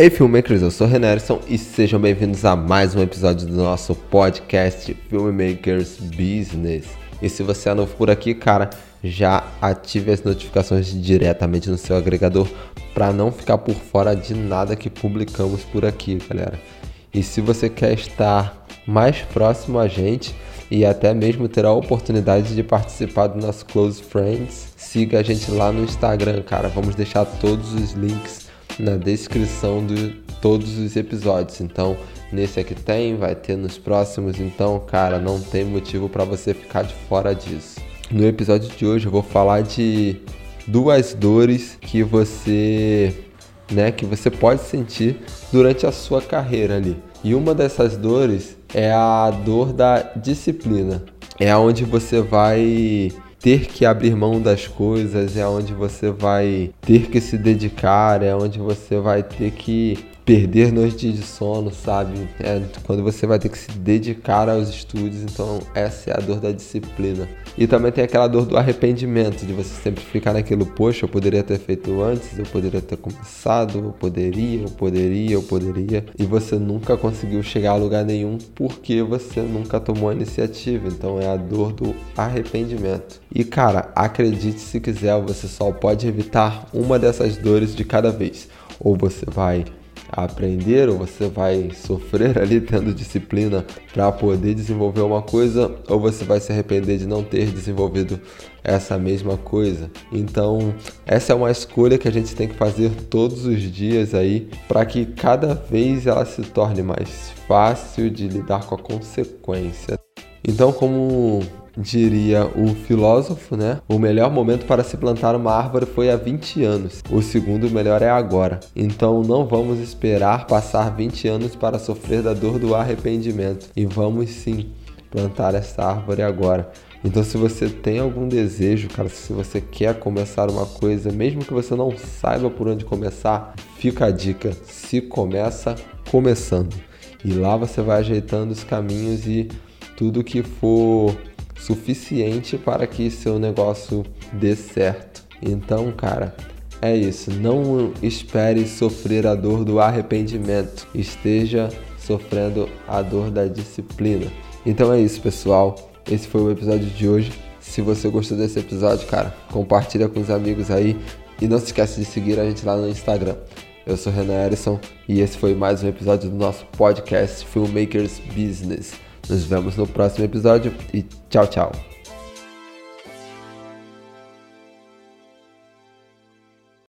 Ei, filmmakers, eu sou o e sejam bem-vindos a mais um episódio do nosso podcast Filmmakers Business. E se você é novo por aqui, cara, já ative as notificações diretamente no seu agregador para não ficar por fora de nada que publicamos por aqui, galera. E se você quer estar mais próximo a gente e até mesmo ter a oportunidade de participar do nosso Close Friends, siga a gente lá no Instagram, cara. Vamos deixar todos os links na descrição de todos os episódios. Então, nesse aqui tem, vai ter nos próximos. Então, cara, não tem motivo para você ficar de fora disso. No episódio de hoje eu vou falar de duas dores que você, né, que você pode sentir durante a sua carreira ali. E uma dessas dores é a dor da disciplina. É onde você vai ter que abrir mão das coisas, é onde você vai ter que se dedicar, é onde você vai ter que perder noites de sono, sabe? É quando você vai ter que se dedicar aos estudos, então essa é a dor da disciplina. E também tem aquela dor do arrependimento, de você sempre ficar naquilo, poxa, eu poderia ter feito antes, eu poderia ter começado, eu poderia, eu poderia, eu poderia, e você nunca conseguiu chegar a lugar nenhum porque você nunca tomou a iniciativa. Então é a dor do arrependimento. E cara, acredite se quiser, você só pode evitar uma dessas dores de cada vez. Ou você vai aprender ou você vai sofrer ali tendo disciplina para poder desenvolver uma coisa ou você vai se arrepender de não ter desenvolvido essa mesma coisa. Então, essa é uma escolha que a gente tem que fazer todos os dias aí para que cada vez ela se torne mais fácil de lidar com a consequência. Então, como diria o filósofo, né? O melhor momento para se plantar uma árvore foi há 20 anos. O segundo melhor é agora. Então não vamos esperar passar 20 anos para sofrer da dor do arrependimento. E vamos sim plantar essa árvore agora. Então, se você tem algum desejo, cara, se você quer começar uma coisa, mesmo que você não saiba por onde começar, fica a dica: se começa começando. E lá você vai ajeitando os caminhos e tudo que for suficiente para que seu negócio dê certo. Então, cara, é isso. Não espere sofrer a dor do arrependimento. Esteja sofrendo a dor da disciplina. Então é isso, pessoal. Esse foi o episódio de hoje. Se você gostou desse episódio, cara, compartilha com os amigos aí e não se esqueça de seguir a gente lá no Instagram. Eu sou Renan Erison e esse foi mais um episódio do nosso podcast Filmmakers Business. Nos vemos no próximo episódio e tchau, tchau.